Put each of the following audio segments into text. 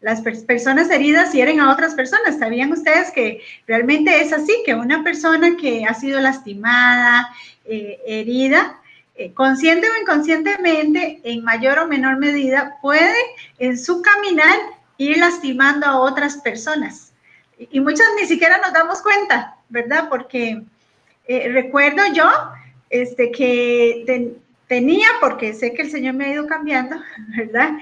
las personas heridas hieren a otras personas. ¿Sabían ustedes que realmente es así? Que una persona que ha sido lastimada, eh, herida, eh, consciente o inconscientemente, en mayor o menor medida, puede en su caminar ir lastimando a otras personas. Y, muchas ni siquiera nos damos cuenta, ¿verdad? Porque eh, recuerdo yo este, que tenía, porque sé que el Señor me ha ido cambiando, ¿verdad?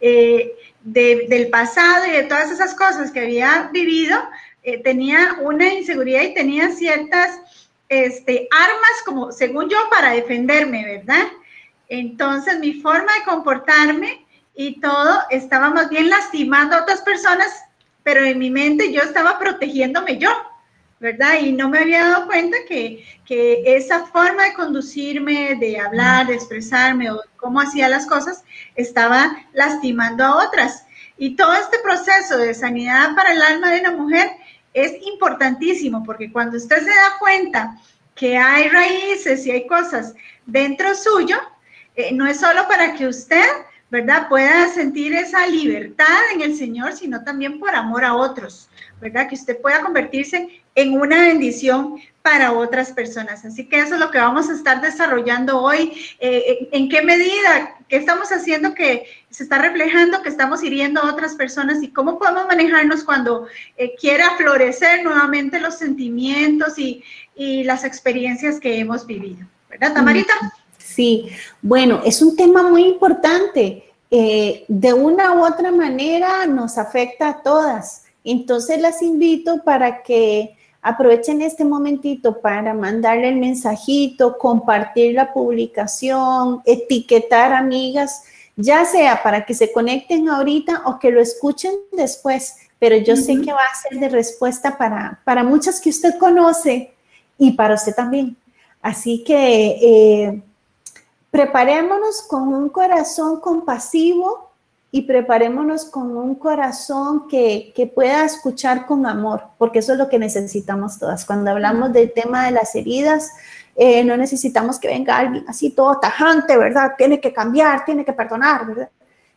del pasado y de todas esas cosas que había vivido, eh, tenía una inseguridad y tenía ciertas este, armas como, según yo, para defenderme, ¿verdad? Entonces mi forma de comportarme y todo estaba más bien lastimando a otras personas, pero en mi mente yo estaba protegiéndome yo, ¿verdad? Y no me había dado cuenta que, que esa forma de conducirme, de hablar, de expresarme o cómo hacía las cosas, estaba lastimando a otras. Y todo este proceso de sanidad para el alma de una mujer es importantísimo porque cuando usted se da cuenta que hay raíces y hay cosas dentro suyo, eh, no es solo para que usted, ¿verdad?, pueda sentir esa libertad en el Señor, sino también por amor a otros, ¿verdad? Que usted pueda convertirse en una bendición para otras personas. Así que eso es lo que vamos a estar desarrollando hoy. Eh, ¿En qué medida? ¿Qué estamos haciendo que se está reflejando que estamos hiriendo a otras personas? ¿Y cómo podemos manejarnos cuando eh, quiera florecer nuevamente los sentimientos y, y, las experiencias que hemos vivido? ¿Verdad, Tamarita? Sí, bueno, es un tema muy importante. Eh, de una u otra manera nos afecta a todas. Entonces las invito para que Aprovechen este momentito para mandarle el mensajito, compartir la publicación, etiquetar amigas, ya sea para que se conecten ahorita o que lo escuchen después, pero yo sé que va a ser de respuesta para, para muchas que usted conoce y para usted también. Así que eh, preparémonos con un corazón compasivo y preparémonos con un corazón que, pueda escuchar con amor, porque eso es lo que necesitamos todas. Cuando hablamos del tema de las heridas, eh, no necesitamos que venga alguien así todo tajante, ¿verdad? Tiene que cambiar, tiene que perdonar, ¿verdad?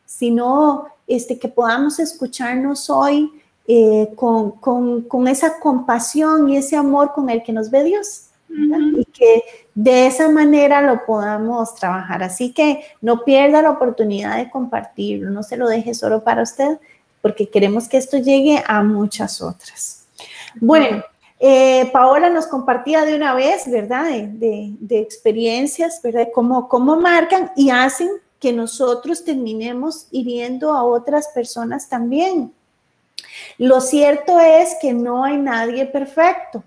Sino este, que podamos escucharnos hoy eh, con, con, esa compasión y ese amor con el que nos ve Dios. Y que de esa manera lo podamos trabajar. Así que no pierda la oportunidad de compartirlo, no se lo deje solo para usted, porque queremos que esto llegue a muchas otras. Bueno, eh, Paola nos compartía de una vez, ¿verdad? De, experiencias, ¿verdad? Cómo, cómo marcan y hacen que nosotros terminemos hiriendo a otras personas también. Lo cierto es que no hay nadie perfecto.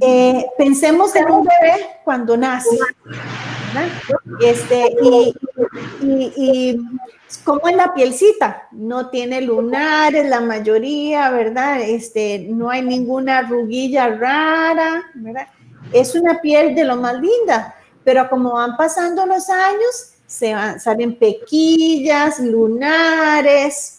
Eh, pensemos en un bebé cuando nace, Este, y, y, en la pielcita, no tiene lunares la mayoría, ¿verdad? Este, no hay ninguna arruguilla rara, ¿verdad? Es una piel de lo más linda, pero como van pasando los años, se van, salen pequillas, lunares,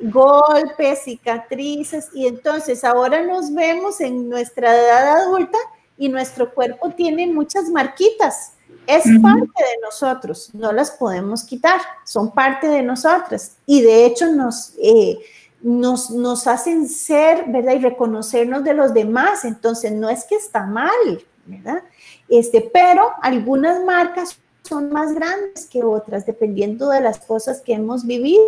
golpes, cicatrices, y entonces ahora nos vemos en nuestra edad adulta y nuestro cuerpo tiene muchas marquitas. Es parte de nosotros, no las podemos quitar, son parte de nosotras y de hecho nos, eh, nos, nos hacen ser, ¿verdad? Y reconocernos de los demás, entonces no es que está mal, ¿verdad? Este, pero algunas marcas son más grandes que otras, dependiendo de las cosas que hemos vivido.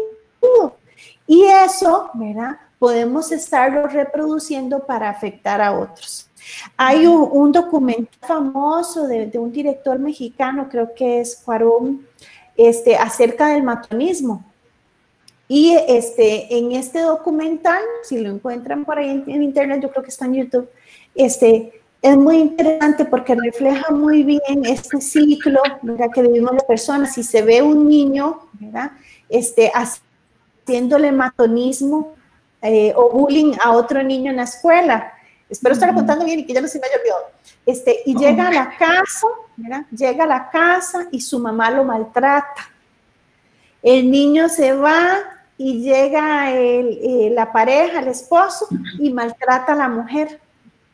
Y eso, ¿verdad? Podemos estarlo reproduciendo para afectar a otros. Hay un, documento famoso de, un director mexicano, creo que es Cuarón, este, acerca del matonismo. Y este, en este documental, si lo encuentran por ahí en, internet, yo creo que está en YouTube, este, es muy interesante porque refleja muy bien este ciclo ¿verdad? que vivimos las personas. Si se ve un niño, ¿verdad? Este, haciéndole matonismo eh, o bullying a otro niño en la escuela. Espero estar contando bien y que ya no se me haya olvidado. Este, y llega a la casa, llega a la casa y su mamá lo maltrata. El niño se va y llega eh, la pareja, el esposo, y maltrata a la mujer,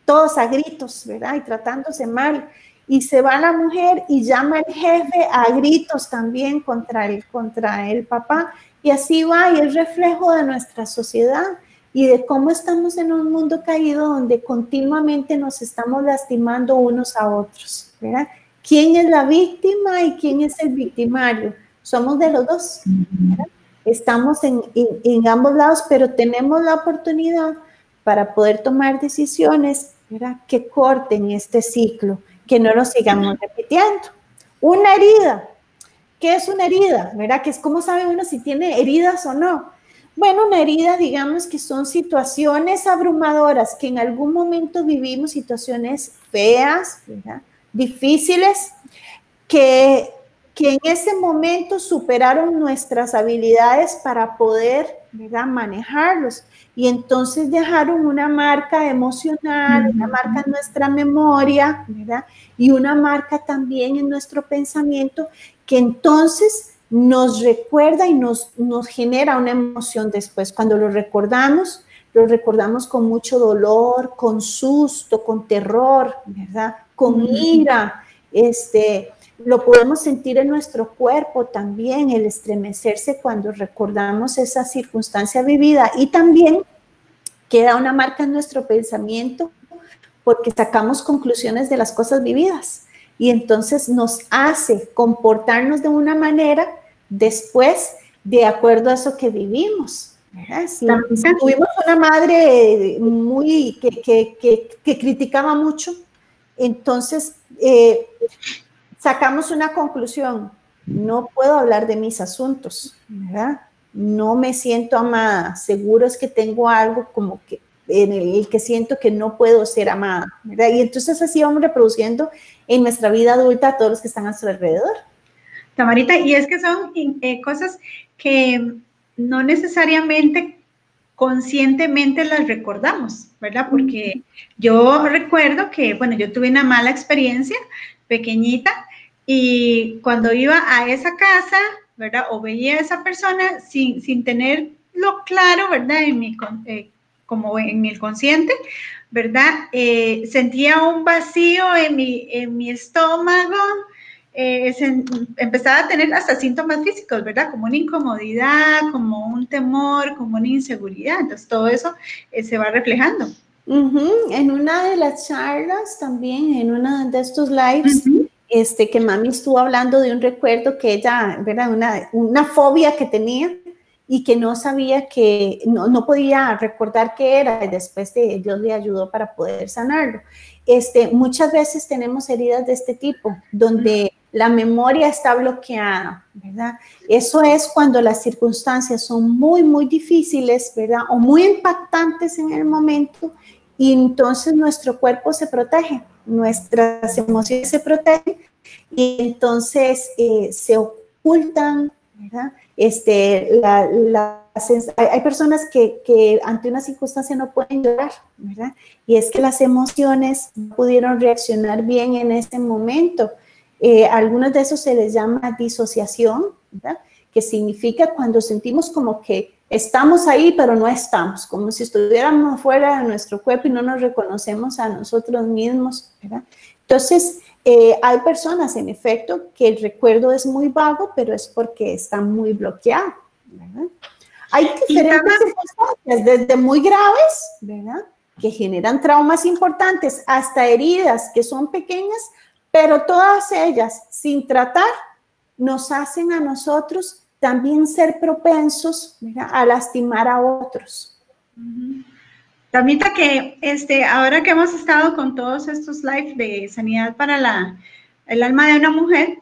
todos a gritos, ¿verdad? Y tratándose mal. Y se va la mujer y llama el jefe a gritos también contra el, contra el papá Y así va, y es reflejo de nuestra sociedad y de cómo estamos en un mundo caído donde continuamente nos estamos lastimando unos a otros, ¿verdad? ¿Quién es la víctima y quién es el victimario? Somos de los dos, Estamos en, en, ambos lados, pero tenemos la oportunidad para poder tomar decisiones ¿verdad? que corten este ciclo, que no lo sigamos repitiendo. Una herida. ¿Qué es una herida? ¿Verdad? Que es cómo sabe uno si tiene heridas o no. Bueno, una herida, digamos que son situaciones abrumadoras que en algún momento vivimos, situaciones feas, difíciles, que, que en ese momento superaron nuestras habilidades para poder ¿verdad? manejarlos. Y entonces dejaron una marca emocional, una marca en nuestra memoria, ¿verdad? Y una marca también en nuestro pensamiento que entonces nos recuerda y nos, nos genera una emoción después. Cuando lo recordamos, lo recordamos con mucho dolor, con susto, con terror, ¿verdad? Con ira, este, lo podemos sentir en nuestro cuerpo también, el estremecerse cuando recordamos esa circunstancia vivida. Y también queda una marca en nuestro pensamiento porque sacamos conclusiones de las cosas vividas. Y entonces nos hace comportarnos de una manera después de acuerdo a eso que vivimos. Tuvimos una madre muy que, que, que, criticaba mucho, entonces eh, sacamos una conclusión, no puedo hablar de mis asuntos, ¿verdad? No me siento amada, seguro es que tengo algo como que en el que siento que no puedo ser amada, ¿verdad? Y entonces así vamos reproduciendo en nuestra vida adulta a todos los que están a su alrededor. Tamarita, y es que son eh, cosas que no necesariamente conscientemente las recordamos, ¿verdad? Porque yo recuerdo que, bueno, yo tuve una mala experiencia pequeñita y cuando iba a esa casa, ¿verdad? O veía a esa persona sin, sin tenerlo claro, ¿verdad? En mi, eh, como en el consciente, ¿verdad? Eh, sentía un vacío en mi, en mi estómago, eh, empezaba a tener hasta síntomas físicos, ¿verdad? Como una incomodidad, como un temor, como una inseguridad. Entonces, todo eso se va reflejando. En una de las charlas también, en uno de estos lives, este, que mami estuvo hablando de un recuerdo que ella, ¿verdad? Una, una fobia que tenía y que no sabía que, no, no, podía recordar qué era y después de, Dios le ayudó para poder sanarlo. Este, muchas veces tenemos heridas de este tipo, donde la memoria está bloqueada, ¿verdad? Eso es cuando las circunstancias son muy, muy difíciles, ¿verdad? O muy impactantes en el momento y entonces nuestro cuerpo se protege, nuestras emociones se protegen y entonces eh, se ocultan. Este, la, hay, personas que, ante una circunstancia no pueden llorar. Y es que las emociones no pudieron reaccionar bien en ese momento. Eh, algunos de esos se les llama disociación. Que significa cuando sentimos como que estamos ahí, pero no estamos, como si estuviéramos fuera de nuestro cuerpo y no nos reconocemos a nosotros mismos, ¿verdad? Entonces, eh, hay personas, en efecto, que el recuerdo es muy vago, pero es porque está muy bloqueado, ¿verdad? Hay diferentes circunstancias, desde muy graves, ¿verdad? Que generan traumas importantes, hasta heridas que son pequeñas, pero todas ellas, sin tratar, nos hacen a nosotros también ser propensos a lastimar a otros. Tamita que este, ahora que hemos estado con todos estos live de sanidad para la, el alma de una mujer,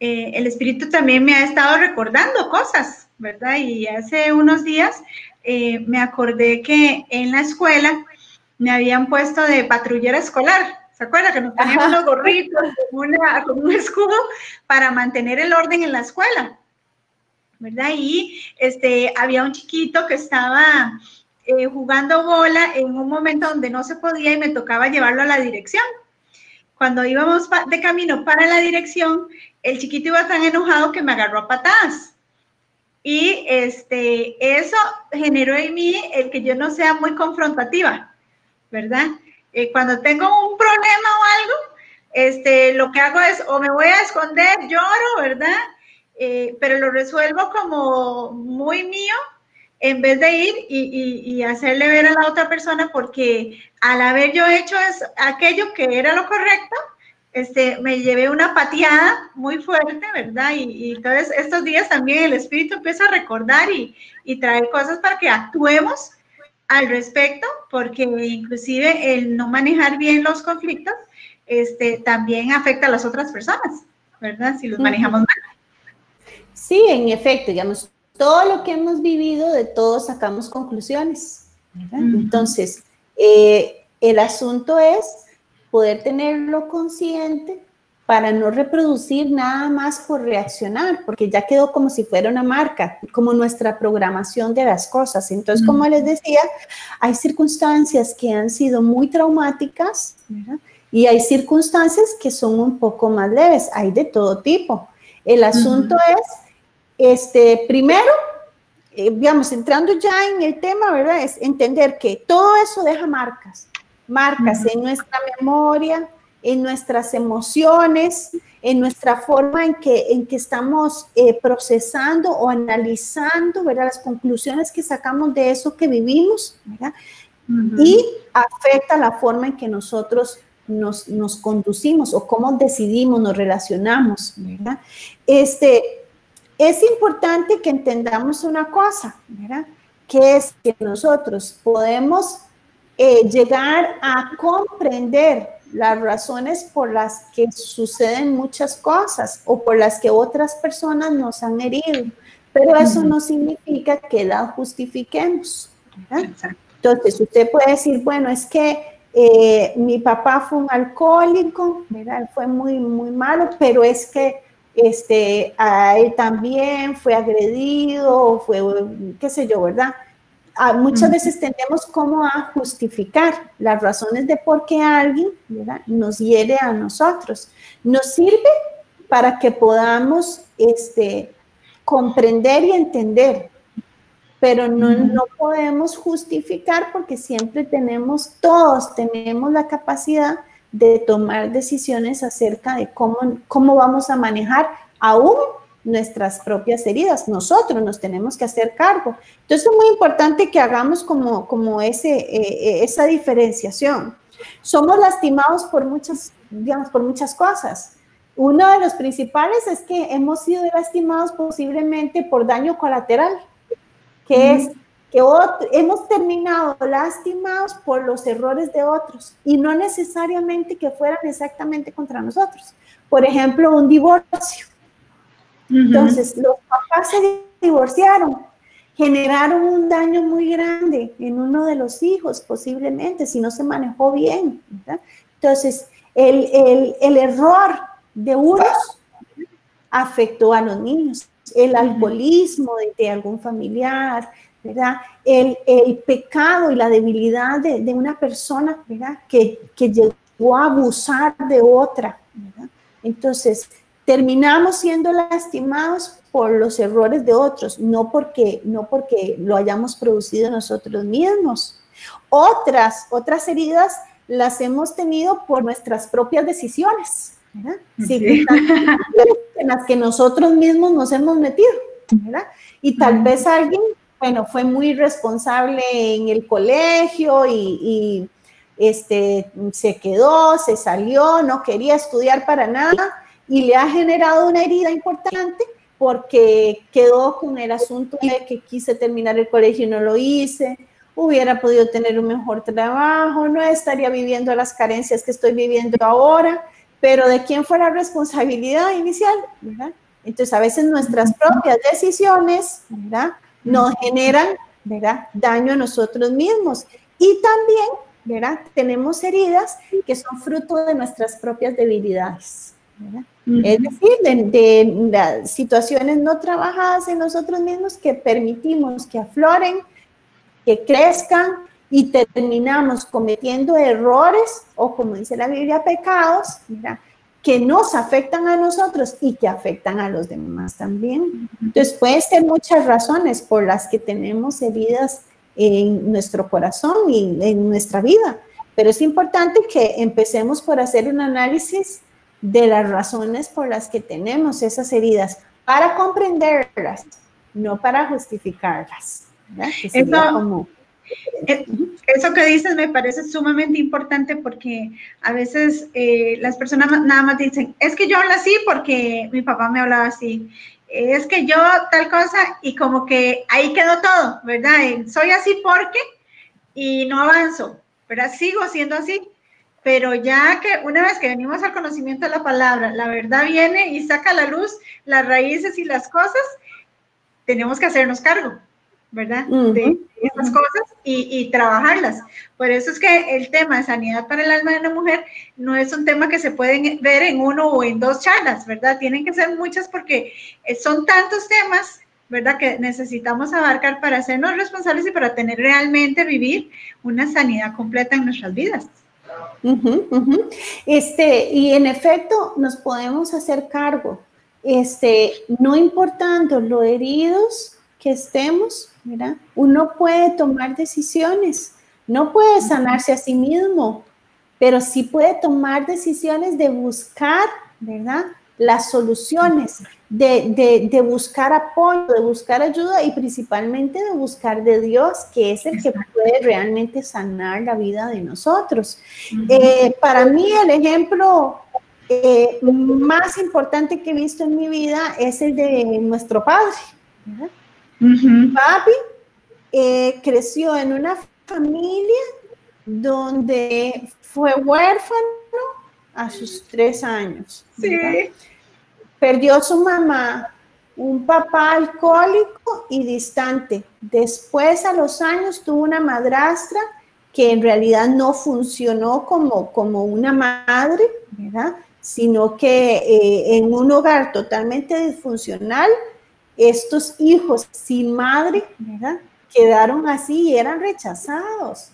eh, el espíritu también me ha estado recordando cosas, ¿verdad? Y hace unos días eh, me acordé que en la escuela me habían puesto de patrullera escolar. ¿Se acuerda que nos poníamos los gorritos con un escudo para mantener el orden en la escuela? ¿Verdad? Y este, había un chiquito que estaba eh, jugando bola en un momento donde no se podía y me tocaba llevarlo a la dirección. Cuando íbamos de camino para la dirección, el chiquito iba tan enojado que me agarró a patadas. Y este, eso generó en mí el que yo no sea muy confrontativa, ¿verdad? Eh, cuando tengo un problema o algo, este, lo que hago es o me voy a esconder, lloro, ¿verdad? Eh, pero lo resuelvo como muy mío en vez de ir y, hacerle ver a la otra persona porque al haber yo hecho aquello que era lo correcto, este, me llevé una pateada muy fuerte, ¿verdad? Y, entonces estos días también el espíritu empieza a recordar y, y traer cosas para que actuemos al respecto, porque inclusive el no manejar bien los conflictos este, también afecta a las otras personas, ¿verdad? Si los manejamos mal. Sí, en efecto, digamos, todo lo que hemos vivido, de todo sacamos conclusiones. Entonces, eh, el asunto es poder tenerlo consciente para no reproducir nada más por reaccionar, porque ya quedó como si fuera una marca, como nuestra programación de las cosas. Entonces, como les decía, hay circunstancias que han sido muy traumáticas y hay circunstancias que son un poco más leves, hay de todo tipo. El asunto es este, primero, eh, digamos, entrando ya en el tema, ¿verdad? Es entender que todo eso deja marcas, marcas en nuestra memoria, en nuestras emociones, en nuestra forma en que, en que estamos eh, procesando o analizando, ¿verdad? Las conclusiones que sacamos de eso que vivimos, ¿verdad? Y afecta la forma en que nosotros nos, nos, conducimos o cómo decidimos, nos relacionamos, ¿verdad? Este, es importante que entendamos una cosa, ¿verdad? Que es que nosotros podemos eh, llegar a comprender las razones por las que suceden muchas cosas o por las que otras personas nos han herido, pero eso no significa que la justifiquemos. Entonces, usted puede decir, bueno, es que eh, mi papá fue un alcohólico, ¿verdad? fue muy, muy malo, pero es que este, a él también fue agredido, fue, qué sé yo, ¿verdad? Ah, muchas veces tendemos como a justificar las razones de por qué alguien ¿verdad? nos hiere a nosotros. Nos sirve para que podamos este, comprender y entender, pero no, no podemos justificar porque siempre tenemos, todos tenemos la capacidad de tomar decisiones acerca de cómo, cómo vamos a manejar aún nuestras propias heridas. Nosotros nos tenemos que hacer cargo. Entonces es muy importante que hagamos como, como ese, eh, esa diferenciación. Somos lastimados por muchas, digamos, por muchas cosas. Uno de los principales es que hemos sido lastimados posiblemente por daño colateral, que es que hemos terminado lastimados por los errores de otros y no necesariamente que fueran exactamente contra nosotros. Por ejemplo, un divorcio. Entonces, los papás se divorciaron, generaron un daño muy grande en uno de los hijos, posiblemente, si no se manejó bien. Entonces, el, el, el, error de unos afectó a los niños. El alcoholismo de algún familiar, ¿verdad? El, el, pecado y la debilidad de, de una persona, ¿verdad? Que, que, llegó a abusar de otra, ¿verdad? Entonces, terminamos siendo lastimados por los errores de otros, no porque, no porque lo hayamos producido nosotros mismos. Otras, otras heridas las hemos tenido por nuestras propias decisiones, ¿verdad? Sí. en las que nosotros mismos nos hemos metido, ¿verdad? Y tal vez alguien bueno, fue muy responsable en el colegio y, este, se quedó, se salió, no quería estudiar para nada y le ha generado una herida importante porque quedó con el asunto de que quise terminar el colegio y no lo hice, hubiera podido tener un mejor trabajo, no estaría viviendo las carencias que estoy viviendo ahora, pero ¿de quién fue la responsabilidad inicial? Entonces, a veces nuestras propias decisiones, ¿verdad? Nos generan, ¿verdad? Daño a nosotros mismos. Y también, ¿verdad? Tenemos heridas que son fruto de nuestras propias debilidades. Es decir, de, situaciones no trabajadas en nosotros mismos que permitimos que afloren, que crezcan y terminamos cometiendo errores o, como dice la Biblia, pecados, ¿verdad? Que nos afectan a nosotros y que afectan a los demás también. Entonces, puede ser muchas razones por las que tenemos heridas en nuestro corazón y en nuestra vida, pero es importante que empecemos por hacer un análisis de las razones por las que tenemos esas heridas. para comprenderlas, no para justificarlas. Eso, eh, eso que dices me parece sumamente importante porque a veces eh, las personas nada más dicen, es que yo hablo así porque mi papá me hablaba así, es que yo tal cosa y como que ahí quedó todo, ¿verdad? Soy así porque y no avanzo, ¿verdad? Sigo siendo así, pero ya que una vez que venimos al conocimiento de la palabra, la verdad viene y saca a la luz las raíces y las cosas, tenemos que hacernos cargo. ¿verdad? De esas cosas y, trabajarlas. Por eso es que el tema de sanidad para el alma de una mujer no es un tema que se pueden ver en uno o en dos charlas, ¿verdad? Tienen que ser muchas porque eh, son tantos temas, ¿verdad? Que necesitamos abarcar para hacernos responsables y para tener realmente vivir una sanidad completa en nuestras vidas. Este, y en efecto, nos podemos hacer cargo, este, no importando lo heridos que estemos, uno puede tomar decisiones, no puede sanarse a sí mismo, pero sí puede tomar decisiones de buscar, ¿verdad? Las soluciones, de, de, buscar apoyo, de buscar ayuda y principalmente de buscar de Dios, que es el que puede realmente sanar la vida de nosotros. Eh, para mí el ejemplo eh, más importante que he visto en mi vida es el de nuestro Padre. ¿verdad? Papi eh, creció en una familia donde fue huérfano a sus tres años. Perdió a su mamá, un papá alcohólico y distante. Después, a los años, tuvo una madrastra que en realidad no funcionó como, como una madre, sino que eh, en un hogar totalmente disfuncional, estos hijos sin madre, ¿verdad? Quedaron así y eran rechazados,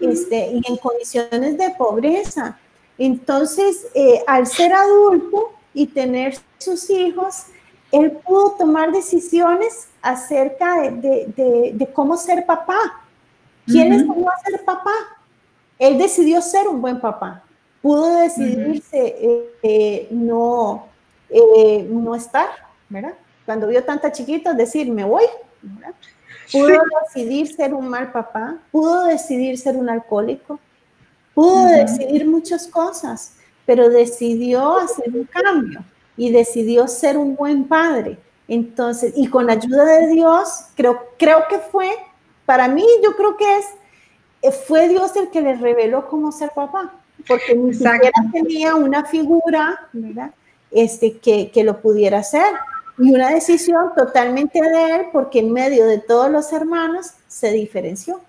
este, y en condiciones de pobreza. Entonces, eh, al ser adulto y tener sus hijos, él pudo tomar decisiones acerca de, cómo ser papá. ¿Quién es cómo ser papá? Él decidió ser un buen papá. Pudo decidirse eh, eh, no, no estar, ¿verdad? Cuando vio tanta chiquita, decir, me voy. Pudo decidir ser un mal papá, pudo decidir ser un alcohólico, pudo decidir muchas cosas, pero decidió hacer un cambio y decidió ser un buen padre. Entonces, y con la ayuda de Dios, creo, creo que fue, para mí, yo creo que es, eh, fue Dios el que le reveló cómo ser papá, porque ni siquiera tenía una figura, ¿verdad? Este, que, que lo pudiera hacer y una decisión totalmente de él porque en medio de todos los hermanos se diferenció.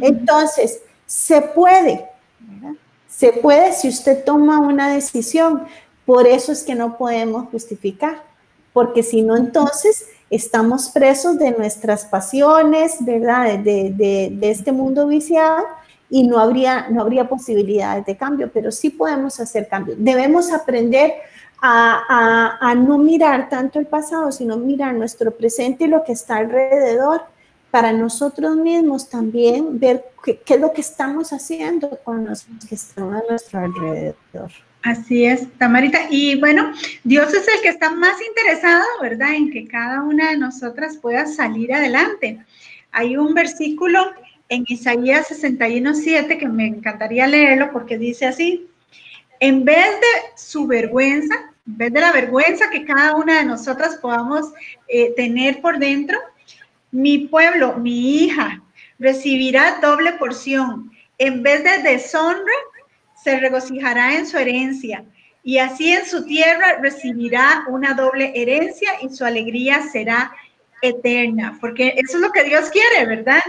Entonces, se puede, se puede si usted toma una decisión. Por eso es que no podemos justificar, porque si no, entonces estamos presos de nuestras pasiones, ¿verdad? De, de, este mundo viciado y no habría, no habría posibilidades de cambio, pero sí podemos hacer cambio. Debemos aprender a, no mirar tanto el pasado, sino mirar nuestro presente y lo que está alrededor para nosotros mismos también ver qué, es lo que estamos haciendo con los que están a nuestro alrededor. Así es, Tamarita. Y bueno, Dios es el que está más interesado, ¿verdad?, en que cada una de nosotras pueda salir adelante. Hay un versículo en Isaías 61.7 que me encantaría leerlo porque dice así, en vez de su vergüenza, en vez de la vergüenza que cada una de nosotras podamos eh, tener por dentro, mi pueblo, mi hija, recibirá doble porción. En vez de deshonra, se regocijará en su herencia. Y así en su tierra recibirá una doble herencia y su alegría será eterna. Porque eso es lo que Dios quiere, ¿verdad?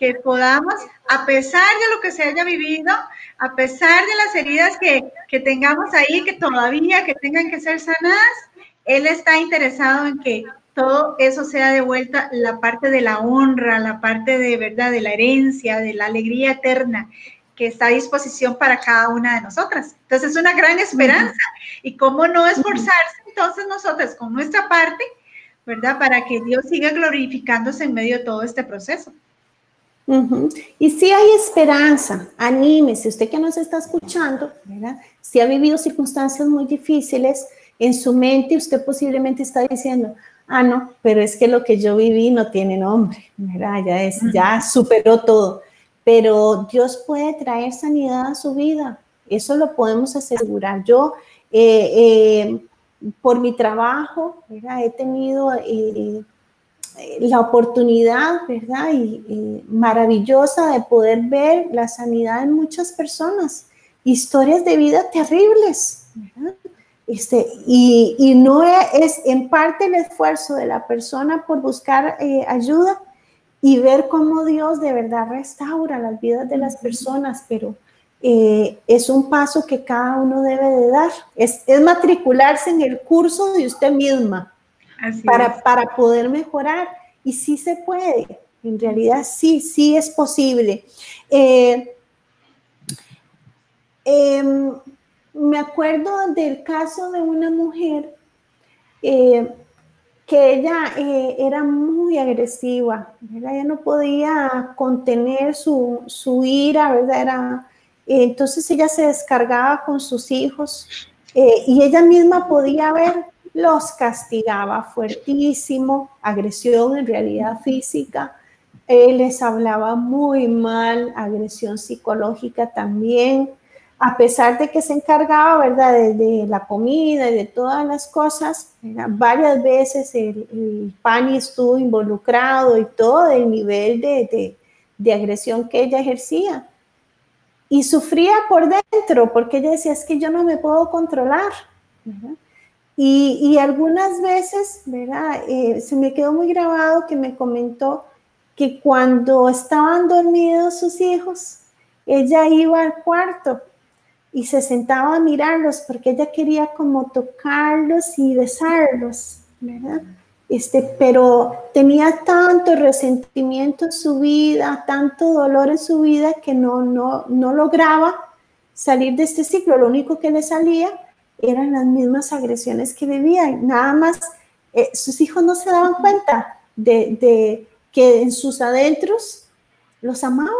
Que podamos, a pesar de lo que se haya vivido, a pesar de las heridas que, tengamos ahí, que todavía que tengan que ser sanadas, Él está interesado en que todo eso sea de vuelta la parte de la honra, la parte de verdad, de la herencia, de la alegría eterna que está a disposición para cada una de nosotras. Entonces es una gran esperanza. Y cómo no esforzarse entonces nosotras con nuestra parte, ¿verdad? Para que Dios siga glorificándose en medio de todo este proceso. Y si hay esperanza, anímese, usted que nos está escuchando, ¿verdad? Si ha vivido circunstancias muy difíciles, en su mente usted posiblemente está diciendo, ah, no, pero es que lo que yo viví no tiene nombre, ¿verdad? Ya, es, ya superó todo. Pero Dios puede traer sanidad a su vida, eso lo podemos asegurar. Yo, eh, eh, por mi trabajo, ¿verdad? he tenido eh, la oportunidad, ¿verdad? Y, maravillosa de poder ver la sanidad en muchas personas, historias de vida terribles, ¿verdad? Este, y, y, no es en parte el esfuerzo de la persona por buscar eh, ayuda y ver cómo Dios de verdad restaura las vidas de las personas, pero eh, es un paso que cada uno debe de dar. Es, es matricularse en el curso de usted misma para, para poder mejorar. Y sí se puede, en realidad sí, sí es posible. Eh, em, me acuerdo del caso de una mujer eh, que ella eh, era muy agresiva, ¿verdad? ella no podía contener su, su ira, ¿verdad? Era, entonces ella se descargaba con sus hijos y ella misma podía ver los castigaba fuertísimo, agresión en realidad física, él les hablaba muy mal, agresión psicológica también, a pesar de que se encargaba, ¿verdad?, de, la comida y de todas las cosas, varias veces el, el, PANI estuvo involucrado y todo el nivel de, de, agresión que ella ejercía. Y sufría por dentro, porque ella decía, es que yo no me puedo controlar. Y, algunas veces, ¿verdad? Eh, se me quedó muy grabado que me comentó que cuando estaban dormidos sus hijos, ella iba al cuarto y se sentaba a mirarlos porque ella quería como tocarlos y besarlos, ¿verdad? Este, pero tenía tanto resentimiento en su vida, tanto dolor en su vida que no, no, no lograba salir de este ciclo. Lo único que le salía eran las mismas agresiones que vivían. Nada más, eh, sus hijos no se daban cuenta de, que en sus adentros los amaba,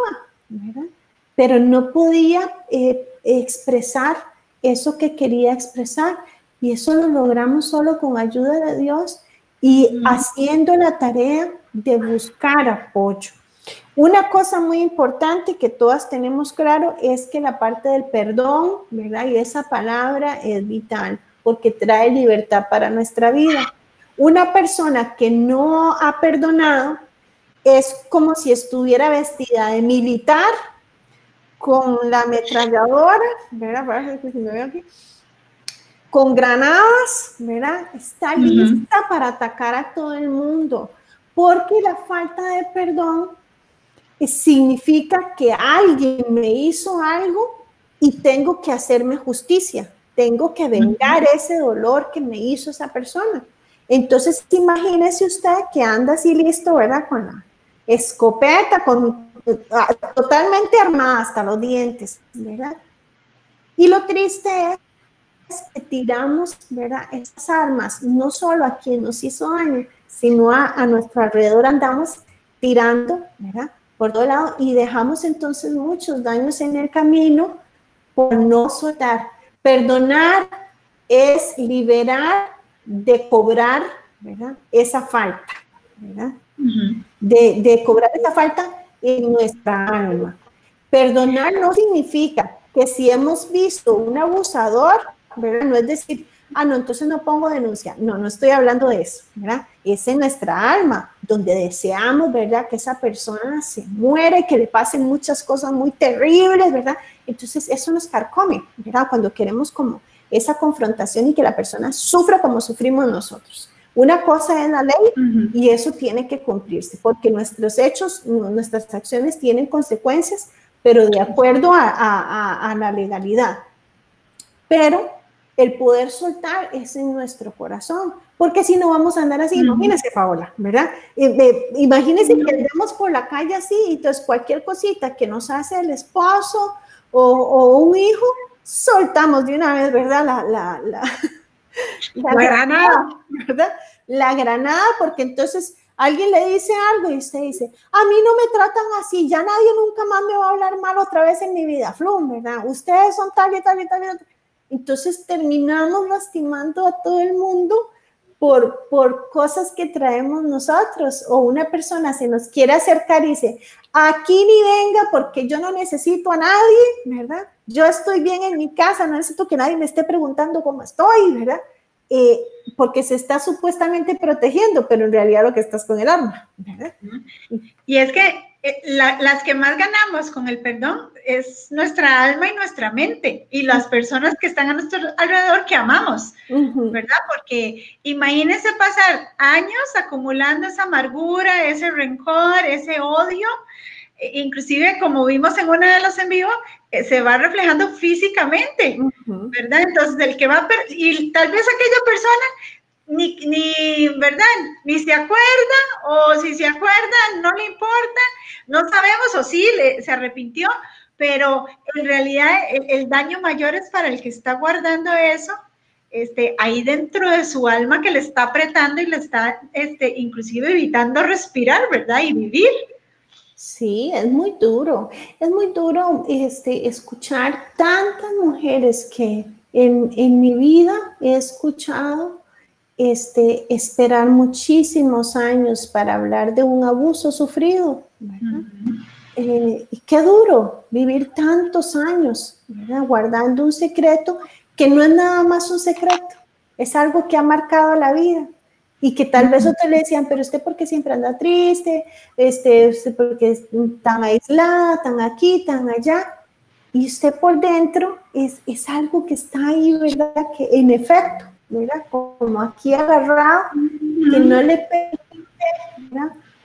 ¿verdad? Pero no podía eh, expresar eso que quería expresar. Y eso lo logramos solo con ayuda de Dios y haciendo la tarea de buscar apoyo. Una cosa muy importante que todas tenemos claro es que la parte del perdón, ¿verdad? Y esa palabra es vital porque trae libertad para nuestra vida. Una persona que no ha perdonado es como si estuviera vestida de militar con la ametralladora, ¿verdad? Con granadas, ¿verdad? Está lista para atacar a todo el mundo, porque la falta de perdón significa que alguien me hizo algo y tengo que hacerme justicia, tengo que vengar ese dolor que me hizo esa persona. Entonces, imagínese usted que anda así listo, ¿verdad? Con la escopeta, con, ah, totalmente armada hasta los dientes, ¿verdad? Y lo triste es que tiramos, ¿verdad? Esas armas, no solo a quien nos hizo daño, sino a, a nuestro alrededor andamos tirando, ¿verdad? Por todo lado y dejamos entonces muchos daños en el camino por no soltar. Perdonar es liberar de cobrar ¿verdad? esa falta, ¿verdad? de, de cobrar esa falta en nuestra alma. Perdonar no significa que si hemos visto un abusador, ¿verdad? No es decir, ah, no, entonces no pongo denuncia. No, no estoy hablando de eso, ¿verdad? Es en nuestra alma, donde deseamos, ¿verdad? Que esa persona se muere, que le pasen muchas cosas muy terribles, ¿verdad? Entonces eso nos carcome, ¿verdad? Cuando queremos como esa confrontación y que la persona sufra como sufrimos nosotros. Una cosa es la ley y eso tiene que cumplirse, porque nuestros hechos, nuestras acciones tienen consecuencias, pero de acuerdo a, a, a la legalidad. Pero el poder soltar es en nuestro corazón, porque si no vamos a andar así, imagínese Paola, ¿verdad? imagínese que andemos por la calle así, y entonces cualquier cosita que nos hace el esposo o, un hijo, soltamos de una vez, ¿verdad? La, la, la, la granada, ¿verdad? La granada, porque entonces alguien le dice algo y usted dice, a mí no me tratan así, ya nadie nunca más me va a hablar mal otra vez en mi vida, flum, ¿verdad? Ustedes son tal y tal y tal y tal Entonces terminamos lastimando a todo el mundo por, por cosas que traemos nosotros. O una persona se nos quiere acercar y dice, aquí ni venga porque yo no necesito a nadie, ¿verdad? Yo estoy bien en mi casa, no necesito que nadie me esté preguntando cómo estoy, ¿verdad? Eh, porque se está supuestamente protegiendo, pero en realidad lo que estás con el arma. ¿verdad? Y es que eh, las que más ganamos con el perdón es nuestra alma y nuestra mente y las personas que están a nuestro alrededor que amamos, ¿verdad? Porque imagínense pasar años acumulando esa amargura, ese rencor, ese odio, e inclusive como vimos en una de los en vivo, eh, se va reflejando físicamente, ¿verdad? Entonces, el que va, y tal vez aquella persona ni, ni, ¿verdad? Ni se acuerda, o si se acuerda, no le importa, no sabemos, o sí, se arrepintió, pero en realidad el, daño mayor es para el que está guardando eso, este, ahí dentro de su alma que le está apretando y le está, este, inclusive evitando respirar, ¿verdad? Y vivir. Sí, es muy duro, es muy duro este, escuchar tantas mujeres que en, en mi vida he escuchado este, esperar muchísimos años para hablar de un abuso sufrido. Eh, y qué duro vivir tantos años guardando un secreto que no es nada más un secreto, es algo que ha marcado la vida y que tal vez otros le decían, pero usted porque siempre anda triste, este, usted porque es tan aislada, tan aquí, tan allá, y usted por dentro es, es algo que está ahí, ¿verdad? Que en efecto, ¿verdad? Como aquí agarrado, que no le permite,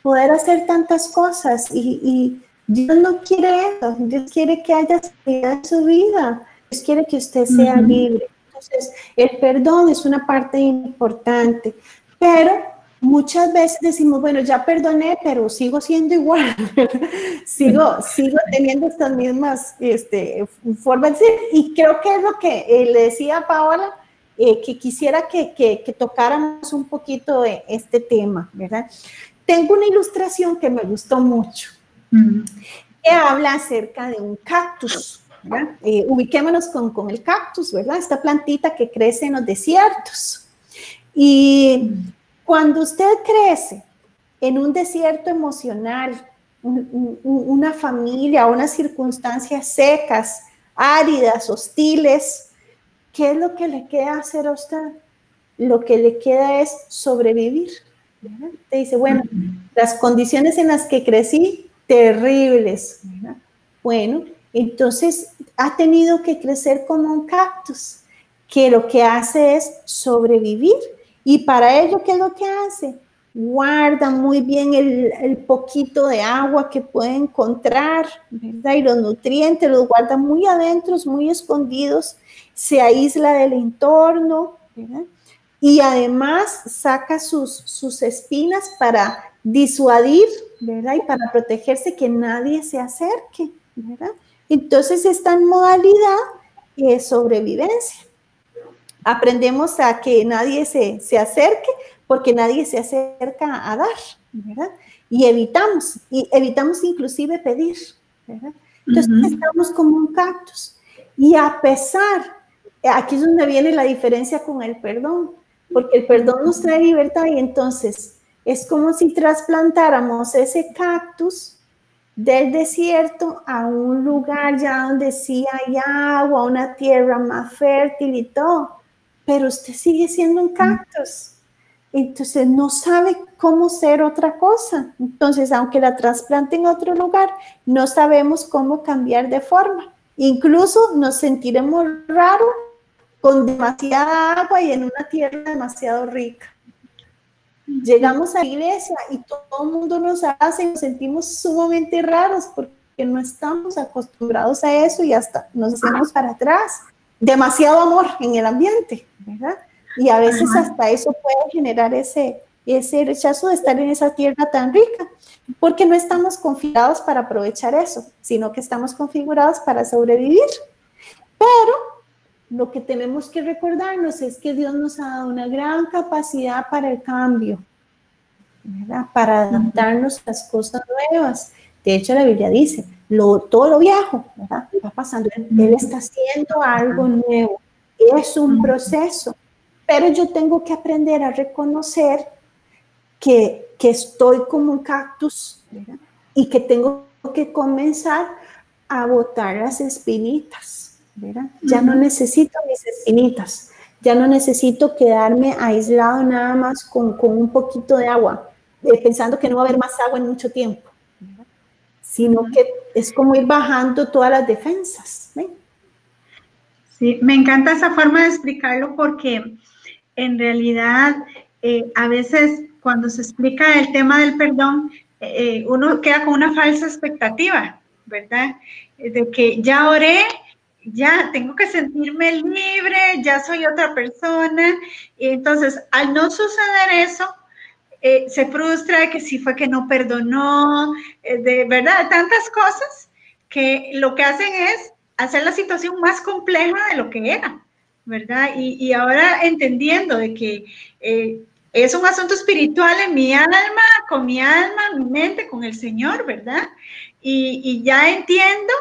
Poder hacer tantas cosas y, y, Dios no quiere eso, Dios quiere que haya seguridad en su vida, Dios quiere que usted sea libre. Entonces, el perdón es una parte importante. Pero muchas veces decimos, bueno, ya perdoné, pero sigo siendo igual, sigo, sigo teniendo estas mismas este, formas de. Y creo que es lo que eh, le decía a Paola, eh, que quisiera que, que, tocáramos un poquito de este tema, ¿verdad? Tengo una ilustración que me gustó mucho, que habla acerca de un cactus. Eh, ubiquémonos con, con el cactus, ¿verdad? Esta plantita que crece en los desiertos. Y cuando usted crece en un desierto emocional, una familia, unas circunstancias secas, áridas, hostiles, ¿qué es lo que le queda hacer a usted? Lo que le queda es sobrevivir. Te dice, bueno, las condiciones en las que crecí, terribles. Bueno, entonces ha tenido que crecer como un cactus, que lo que hace es sobrevivir y para ello, ¿qué es lo que hace? Guarda muy bien el, poquito de agua que puede encontrar, ¿verdad? Y los nutrientes los guarda muy adentro, muy escondidos, se aísla del entorno, ¿verdad? Y además saca sus, sus espinas para disuadir, ¿verdad? Y para protegerse que nadie se acerque, ¿verdad? Entonces está en modalidad de sobrevivencia aprendemos a que nadie se, se acerque porque nadie se acerca a dar, ¿verdad? Y evitamos, y evitamos inclusive pedir, ¿verdad? Entonces estamos como un cactus. Y a pesar, aquí es donde viene la diferencia con el perdón, porque el perdón nos trae libertad y entonces es como si trasplantáramos ese cactus del desierto a un lugar ya donde sí hay agua, una tierra más fértil y todo pero usted sigue siendo un cactus. Entonces no sabe cómo ser otra cosa. Entonces, aunque la trasplante en otro lugar, no sabemos cómo cambiar de forma. Incluso nos sentiremos raros con demasiada agua y en una tierra demasiado rica. Llegamos a la iglesia y todo el mundo nos hace y nos sentimos sumamente raros porque no estamos acostumbrados a eso y hasta nos hacemos para atrás demasiado amor en el ambiente, ¿verdad? Y a veces hasta eso puede generar ese, ese rechazo de estar en esa tierra tan rica, porque no estamos configurados para aprovechar eso, sino que estamos configurados para sobrevivir. Pero lo que tenemos que recordarnos es que Dios nos ha dado una gran capacidad para el cambio, ¿verdad? Para adaptarnos a las cosas nuevas. De hecho, la Biblia dice, lo, todo lo viejo, ¿verdad? Va pasando. Él, está haciendo algo nuevo. es un proceso, pero yo tengo que aprender a reconocer que, que estoy como un cactus y que tengo que comenzar a botar las espinitas. Ya no necesito mis espinitas, ya no necesito quedarme aislado nada más con, con un poquito de agua, eh, pensando que no va a haber más agua en mucho tiempo, sino que es como ir bajando todas las defensas. Sí, me encanta esa forma de explicarlo porque en realidad eh, a veces cuando se explica el tema del perdón, eh, uno queda con una falsa expectativa, ¿verdad? De que ya oré, ya tengo que sentirme libre, ya soy otra persona. Y entonces, al no suceder eso, eh, se frustra de que si fue que no perdonó, de verdad, tantas cosas que lo que hacen es hacer la situación más compleja de lo que era, ¿verdad? Y, ahora entendiendo de que eh, es un asunto espiritual en mi alma, con mi alma, mi mente, con el Señor, ¿verdad? Y, ya entiendo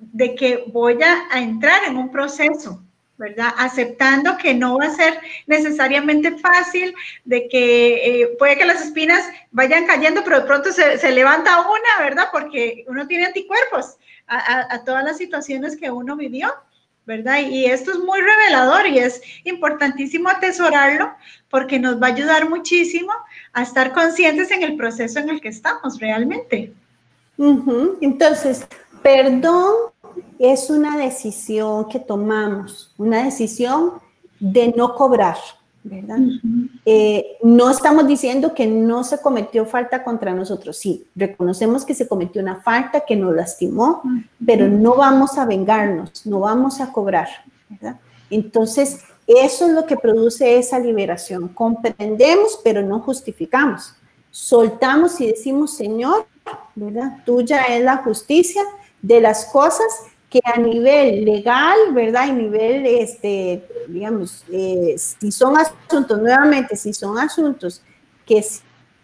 de que voy a, entrar en un proceso, ¿verdad? Aceptando que no va a ser necesariamente fácil, de que eh, puede que las espinas vayan cayendo, pero de pronto se, se, levanta una, ¿verdad? Porque uno tiene anticuerpos a, todas las situaciones que uno vivió, ¿verdad? Y esto es muy revelador y es importantísimo atesorarlo porque nos va a ayudar muchísimo a estar conscientes en el proceso en el que estamos realmente. Entonces, perdón es una decisión que tomamos, una decisión de no cobrar. ¿verdad? Eh, no estamos diciendo que no se cometió falta contra nosotros, sí, reconocemos que se cometió una falta que nos lastimó, pero no vamos a vengarnos, no vamos a cobrar, ¿verdad? Entonces, eso es lo que produce esa liberación. Comprendemos, pero no justificamos. Soltamos y decimos, Señor, ¿verdad? Tuya es la justicia de las cosas que a nivel legal, ¿verdad? Y nivel, este, digamos, eh, si son asuntos, nuevamente, si son asuntos que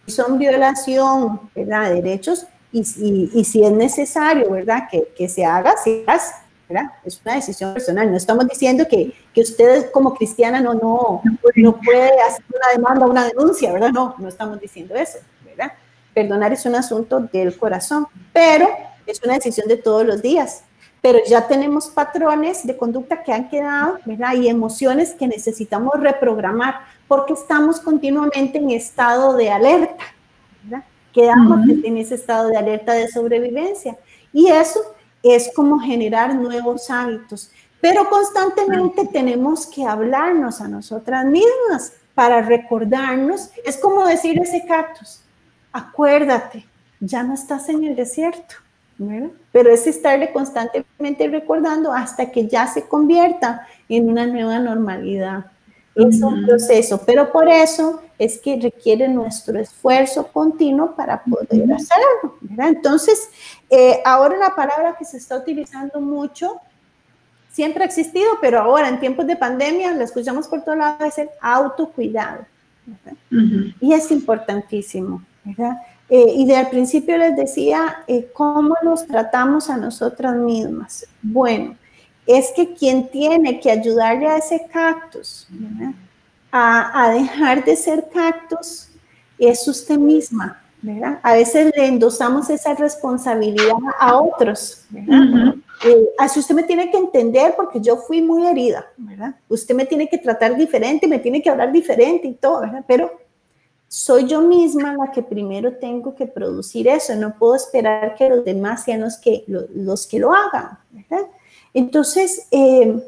son violación, ¿verdad? De derechos, y, si es necesario, ¿verdad? Que, que, se haga, se hace, ¿verdad? Es una decisión personal. No estamos diciendo que, que usted como cristiana no, no, no puede hacer una demanda, una denuncia, ¿verdad? No, no estamos diciendo eso, ¿verdad? Perdonar es un asunto del corazón, pero es una decisión de todos los días pero ya tenemos patrones de conducta que han quedado, ¿verdad? Y emociones que necesitamos reprogramar porque estamos continuamente en estado de alerta, ¿verdad? Quedamos en ese estado de alerta de sobrevivencia. Y eso es como generar nuevos hábitos. Pero constantemente tenemos que hablarnos a nosotras mismas para recordarnos. Es como decir ese cactus, acuérdate, ya no estás en el desierto pero es estarle constantemente recordando hasta que ya se convierta en una nueva normalidad. Es un proceso, pero por eso es que requiere nuestro esfuerzo continuo para poder hacerlo. Entonces, eh, ahora la palabra que se está utilizando mucho, siempre ha existido, pero ahora en tiempos de pandemia la escuchamos por todos lados, es el autocuidado. Y es importantísimo. ¿verdad? Eh, y de al principio les decía eh, cómo nos tratamos a nosotras mismas. Bueno, es que quien tiene que ayudarle a ese cactus a, dejar de ser cactus es usted misma. ¿verdad? A veces le endosamos esa responsabilidad a otros. ¿verdad? Eh, así usted me tiene que entender porque yo fui muy herida. ¿verdad? Usted me tiene que tratar diferente, me tiene que hablar diferente y todo. ¿verdad? Pero soy yo misma la que primero tengo que producir eso, no puedo esperar que los demás sean los que, los, que lo hagan, ¿verdad? Entonces, eh,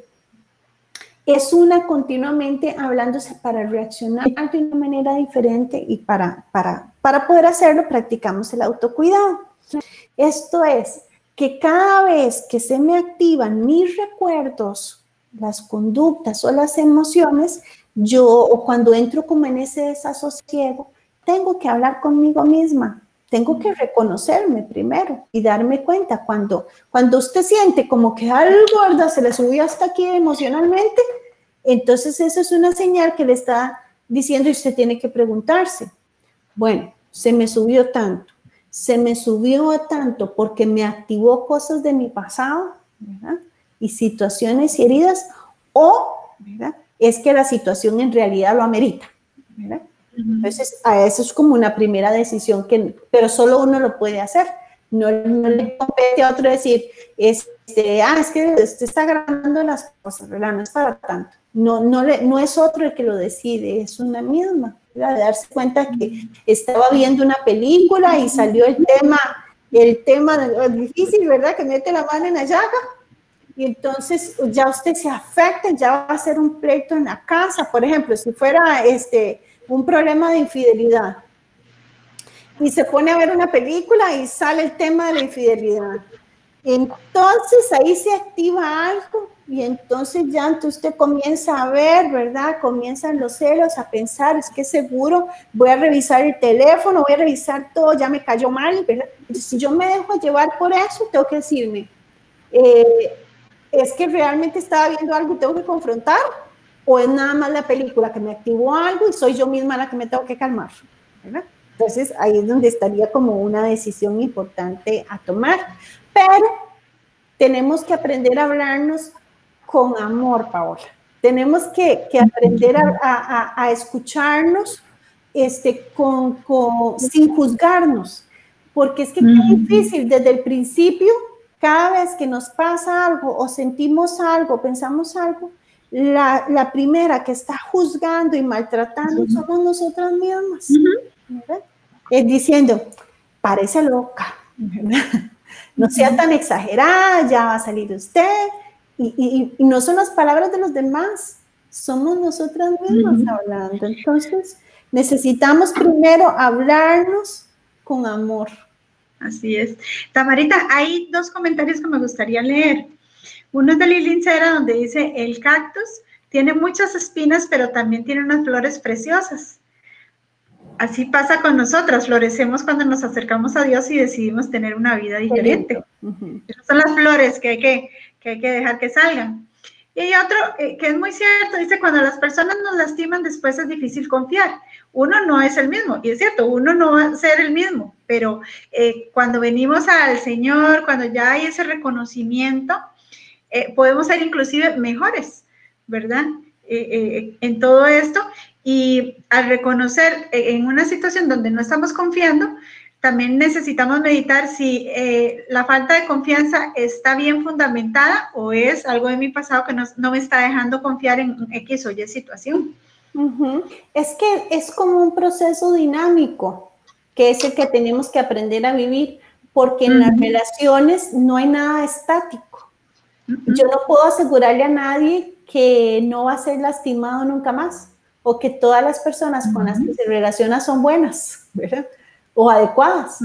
es una continuamente hablándose para reaccionar de una manera diferente y para, para, para poder hacerlo practicamos el autocuidado. Esto es que cada vez que se me activan mis recuerdos, las conductas o las emociones, yo o cuando entro como en ese desasosiego, tengo que hablar conmigo misma, tengo que reconocerme primero y darme cuenta cuando, cuando usted siente como que algo gorda se le subió hasta aquí emocionalmente, entonces eso es una señal que le está diciendo y usted tiene que preguntarse, bueno, se me subió tanto, se me subió tanto porque me activó cosas de mi pasado y situaciones y heridas o ¿verdad? Es que la situación en realidad lo amerita, ¿verdad? Entonces, a eso es como una primera decisión, que, pero solo uno lo puede hacer. No, le compete a otro decir, este, ah, es que usted está grabando las cosas, ¿verdad? No es para tanto. No, no, le, no es otro el que lo decide, es una misma, ¿verdad? De darse cuenta que estaba viendo una película y salió el tema, el tema difícil, ¿verdad? Que mete la mano en la llaga y entonces ya usted se afecta, ya va a ser un pleito en la casa, por ejemplo, si fuera este, un problema de infidelidad y se pone a ver una película y sale el tema de la infidelidad. Entonces ahí se activa algo y entonces ya entonces usted comienza a ver, ¿verdad? Comienzan los celos, a pensar, es que seguro voy a revisar el teléfono, voy a revisar todo, ya me cayó mal, ¿verdad? si yo me dejo llevar por eso, tengo que decirme, eh, ¿es que realmente estaba viendo algo y tengo que confrontar? ¿O es nada más la película que me activó algo y soy yo misma la que me tengo que calmar? Entonces ahí es donde estaría como una decisión importante a tomar. Pero tenemos que aprender a hablarnos con amor, Paola. Tenemos que, aprender a, escucharnos este, con, sin juzgarnos, porque es que es difícil desde el principio cada vez que nos pasa algo o sentimos algo, pensamos algo, la, primera que está juzgando y maltratando somos nosotras mismas. Es diciendo, parece loca, no sea tan exagerada, ya va a salir usted. Y, no son las palabras de los demás, somos nosotras mismas hablando. Entonces, necesitamos primero hablarnos con amor. Así es. Tamarita, hay dos comentarios que me gustaría leer. Uno es de Lili Cera, donde dice, el cactus tiene muchas espinas, pero también tiene unas flores preciosas. Así pasa con nosotras, florecemos cuando nos acercamos a Dios y decidimos tener una vida diferente. Esas son las flores que hay que, que hay que dejar que salgan. Y hay otro eh, que es muy cierto, dice, cuando las personas nos lastiman, después es difícil confiar. Uno no es el mismo, y es cierto, uno no va a ser el mismo, pero eh, cuando venimos al Señor, cuando ya hay ese reconocimiento, eh, podemos ser inclusive mejores, ¿verdad? en todo esto. Y al reconocer en una situación donde no estamos confiando, también necesitamos meditar si eh, la falta de confianza está bien fundamentada o es algo de mi pasado que no, me está dejando confiar en X o Y situación. Es que es como un proceso dinámico, que es el que tenemos que aprender a vivir, porque en las relaciones no hay nada estático. Yo no puedo asegurarle a nadie que no va a ser lastimado nunca más, o que todas las personas con las que se relaciona son buenas, ¿verdad? O adecuadas.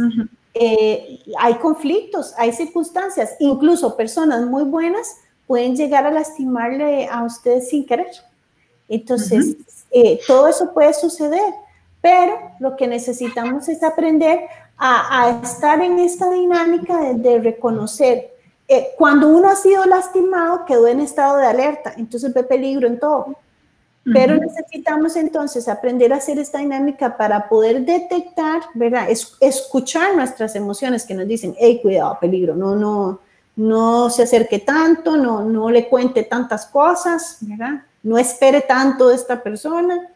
Eh, hay conflictos, hay circunstancias, incluso personas muy buenas pueden llegar a lastimarle a usted sin querer. Entonces, eh, todo eso puede suceder, pero lo que necesitamos es aprender a, estar en esta dinámica de, reconocer. Eh, cuando uno ha sido lastimado, quedó en estado de alerta, entonces ve peligro en todo. Pero necesitamos entonces aprender a hacer esta dinámica para poder detectar, ¿verdad? Es, escuchar nuestras emociones que nos dicen, hey, cuidado, peligro, no, no, no se acerque tanto, no, no le cuente tantas cosas, ¿verdad? No espere tanto de esta persona.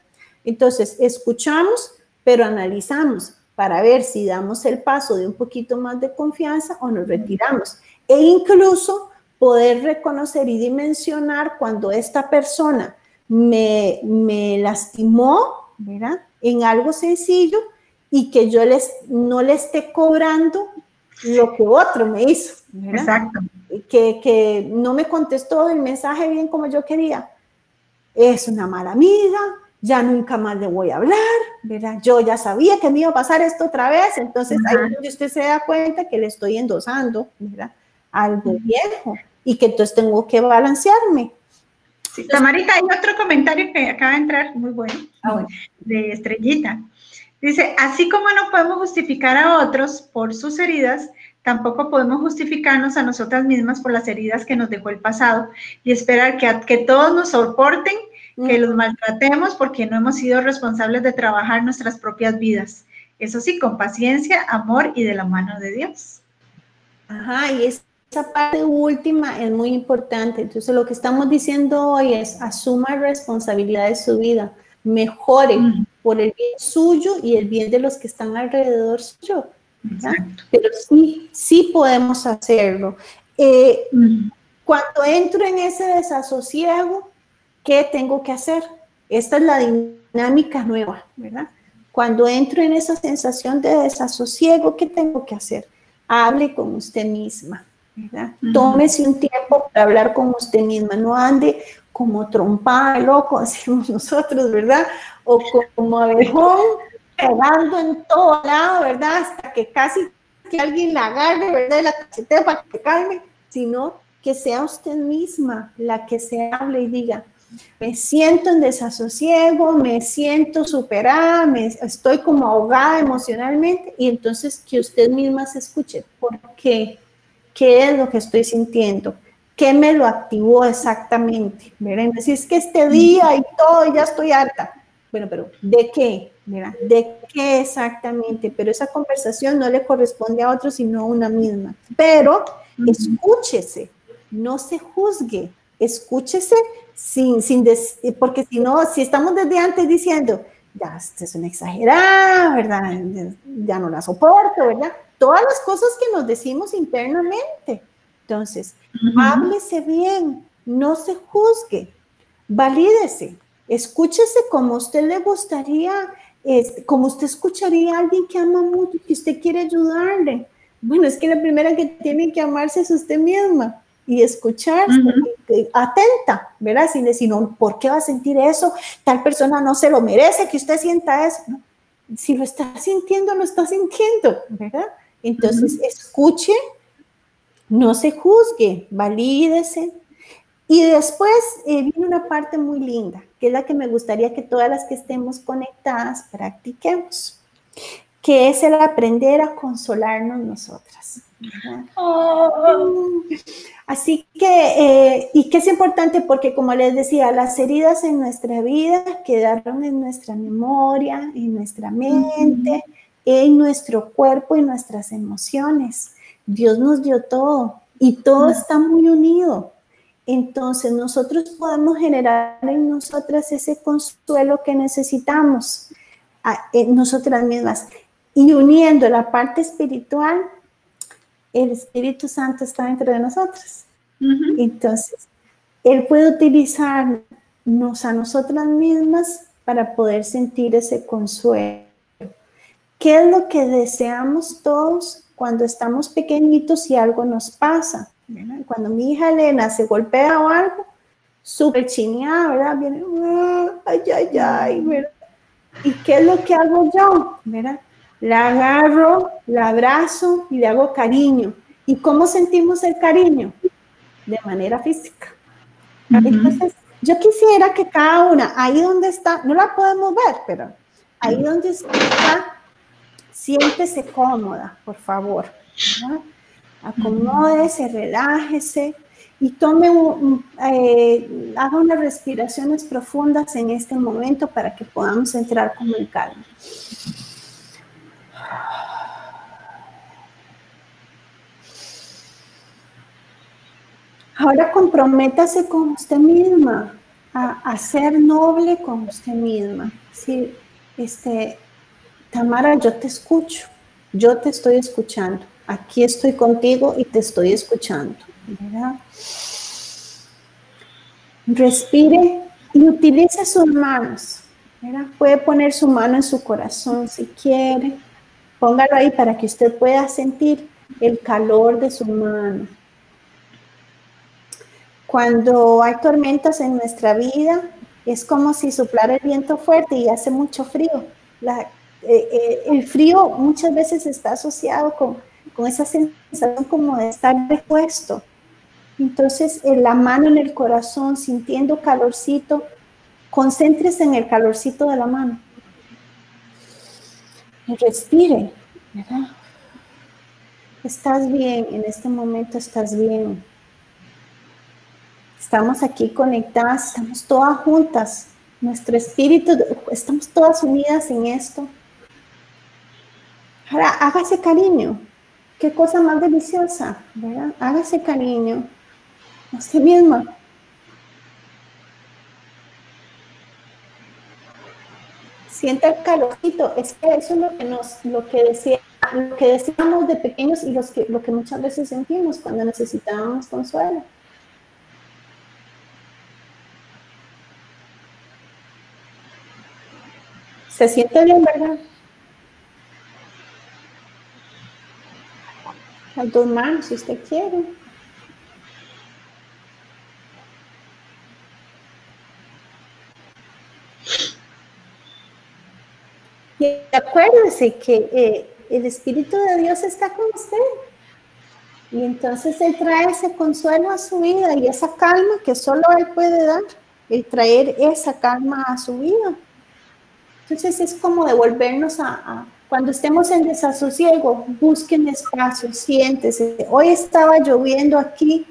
Entonces, escuchamos, pero analizamos para ver si damos el paso de un poquito más de confianza o nos retiramos. E incluso poder reconocer y dimensionar cuando esta persona me, me lastimó, ¿verdad? En algo sencillo y que yo les, no le esté cobrando lo que otro me hizo, ¿verdad? Exacto. Que, que no me contestó el mensaje bien como yo quería. Es una mala amiga, ya nunca más le voy a hablar, ¿verdad? Yo ya sabía que me iba a pasar esto otra vez, entonces ahí usted se da cuenta que le estoy endosando, ¿verdad? Algo viejo y que entonces tengo que balancearme, Tamarita, hay otro comentario que acaba de entrar, muy bueno, ah, de Estrellita. Dice, así como no podemos justificar a otros por sus heridas, tampoco podemos justificarnos a nosotras mismas por las heridas que nos dejó el pasado y esperar que, que todos nos soporten, que los maltratemos porque no hemos sido responsables de trabajar nuestras propias vidas. Eso sí, con paciencia, amor y de la mano de Dios. Ajá, y es esa parte última es muy importante. Entonces, lo que estamos diciendo hoy es asuma responsabilidad de su vida, mejore por el bien suyo y el bien de los que están alrededor suyo. Pero sí, sí podemos hacerlo. Eh, cuando entro en ese desasosiego, ¿qué tengo que hacer? Esta es la dinámica nueva, ¿verdad? Cuando entro en esa sensación de desasosiego, ¿qué tengo que hacer? Hable con usted misma, ¿verdad? Tómese un tiempo para hablar con usted misma, no ande como trompada, loco, decimos nosotros, ¿verdad? O como abejón pegando en todo lado, ¿verdad? Hasta que casi que alguien la agarre, ¿verdad? De la cachetera para que calme, sino que sea usted misma la que se hable y diga, me siento en desasosiego, me siento superada, me, estoy como ahogada emocionalmente y entonces que usted misma se escuche, ¿por qué? ¿Qué es lo que estoy sintiendo? ¿Qué me lo activó exactamente? Miren, si es que este día y todo, ya estoy harta. Bueno, pero ¿de qué? Mira, ¿de qué exactamente? Pero esa conversación no le corresponde a otro, sino a una misma. Pero escúchese, no se juzgue, escúchese sin, sin porque si no, si estamos desde antes diciendo, ya, es una exagerada, ¿verdad? Ya no la soporto, ¿verdad? Todas las cosas que nos decimos internamente. Entonces, háblese bien, no se juzgue, valídese, escúchese como usted le gustaría, como usted escucharía a alguien que ama mucho, que usted quiere ayudarle. Bueno, es que la primera que tiene que amarse es usted misma y escuchar atenta, ¿verdad? Sin decir, no, ¿por qué va a sentir eso? Tal persona no se lo merece que usted sienta eso. Si lo está sintiendo, lo está sintiendo, ¿verdad? Entonces, escuche, no se juzgue, valídese. Y después eh, viene una parte muy linda, que es la que me gustaría que todas las que estemos conectadas practiquemos, que es el aprender a consolarnos nosotras. Oh. Así que, eh, y que es importante porque como les decía, las heridas en nuestra vida quedaron en nuestra memoria, en nuestra mente, en nuestro cuerpo y nuestras emociones. Dios nos dio todo y todo está muy unido. Entonces nosotros podemos generar en nosotras ese consuelo que necesitamos, en nosotras mismas. Y uniendo la parte espiritual el Espíritu Santo está dentro de nosotros. Entonces, Él puede utilizarnos a nosotras mismas para poder sentir ese consuelo. ¿Qué es lo que deseamos todos cuando estamos pequeñitos y algo nos pasa? Cuando mi hija Elena se golpea o algo, súper chineada, ¿verdad? Viene, ah, ay, ay, ay, ¿verdad? ¿Y qué es lo que hago yo? ¿verdad? La agarro, la abrazo y le hago cariño. ¿Y cómo sentimos el cariño? De manera física. Entonces, yo quisiera que cada una, ahí donde está, no la podemos ver, pero ahí donde está, siéntese cómoda, por favor. Acomódese, relájese y tome eh, haga unas respiraciones profundas en este momento para que podamos entrar como en calma. Ahora comprométase con usted misma, a, ser noble con usted misma. Sí, este, Tamara, yo te escucho, yo te estoy escuchando. Aquí estoy contigo y te estoy escuchando. Respire y utilice sus manos. Puede poner su mano en su corazón si quiere. Póngalo ahí para que usted pueda sentir el calor de su mano. Cuando hay tormentas en nuestra vida, es como si soplara el viento fuerte y hace mucho frío. Eh, eh, el frío muchas veces está asociado con, esa sensación como de estar repuesto. Entonces, en la mano en el corazón, sintiendo calorcito, concéntrese en el calorcito de la mano. Y respire, ¿verdad? Estás bien, en este momento estás bien. Estamos aquí conectadas, estamos todas juntas. Nuestro espíritu, estamos todas unidas en esto. Ahora, hágase cariño. qué cosa más deliciosa, ¿verdad? Hágase cariño a misma. Sienta el calorcito, es que eso es lo que nos, lo que decía, lo que decíamos de pequeños y los que, lo que muchas veces sentimos cuando necesitábamos consuelo. Se siente bien, ¿verdad? Dos manos, si usted quiere. Y acuérdese que eh, el Espíritu de Dios está con usted. Y entonces Él trae ese consuelo a su vida y esa calma que solo Él puede dar, el traer esa calma a su vida. Entonces es como devolvernos a, cuando estemos en desasosiego, busquen espacio, siéntese. Hoy estaba lloviendo aquí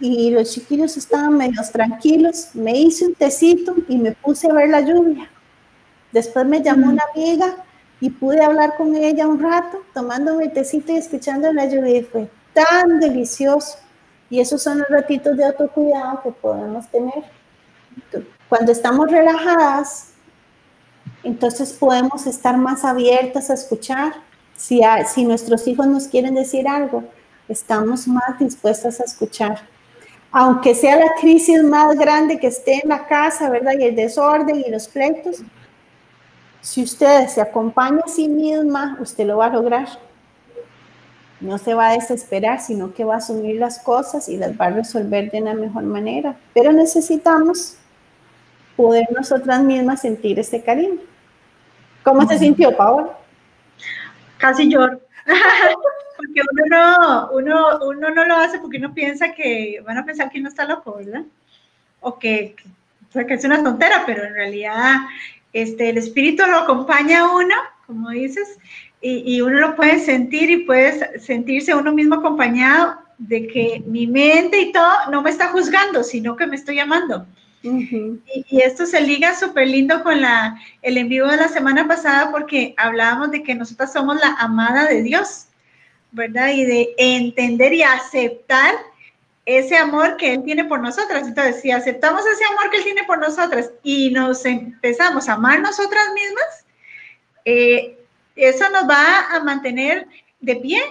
y los chiquillos estaban medio tranquilos. Me hice un tecito y me puse a ver la lluvia. Después me llamó una amiga y pude hablar con ella un rato, tomando mi tecito y escuchando la lluvia. Y fue tan delicioso. Y esos son los ratitos de autocuidado que podemos tener. Cuando estamos relajadas, entonces podemos estar más abiertas a escuchar. Si, nuestros hijos nos quieren decir algo, estamos más dispuestas a escuchar. Aunque sea la crisis más grande que esté en la casa, ¿verdad? Y el desorden y los pleitos, si usted se acompaña a sí misma, usted lo va a lograr. No se va a desesperar, sino que va a asumir las cosas y las va a resolver de una mejor manera. Pero necesitamos poder nosotras mismas sentir ese cariño. ¿Cómo se sintió, Paola? Casi lloro. porque uno no, uno, uno no lo hace porque uno piensa que van a pensar que uno está loco, ¿verdad? O que, que es una tontera, pero en realidad este, el espíritu lo acompaña a uno, como dices, y, y, uno lo puede sentir y puede sentirse uno mismo acompañado de que mi mente y todo no me está juzgando, sino que me estoy y, esto se liga súper lindo con la, el en vivo de la semana pasada porque hablábamos de que nosotros somos la amada de Dios, ¿verdad? Y de entender y aceptar ese amor que Él tiene por nosotras. Entonces, si aceptamos ese amor que Él tiene por nosotras y nos empezamos a amar nosotras mismas, eh, eso nos va a mantener de pie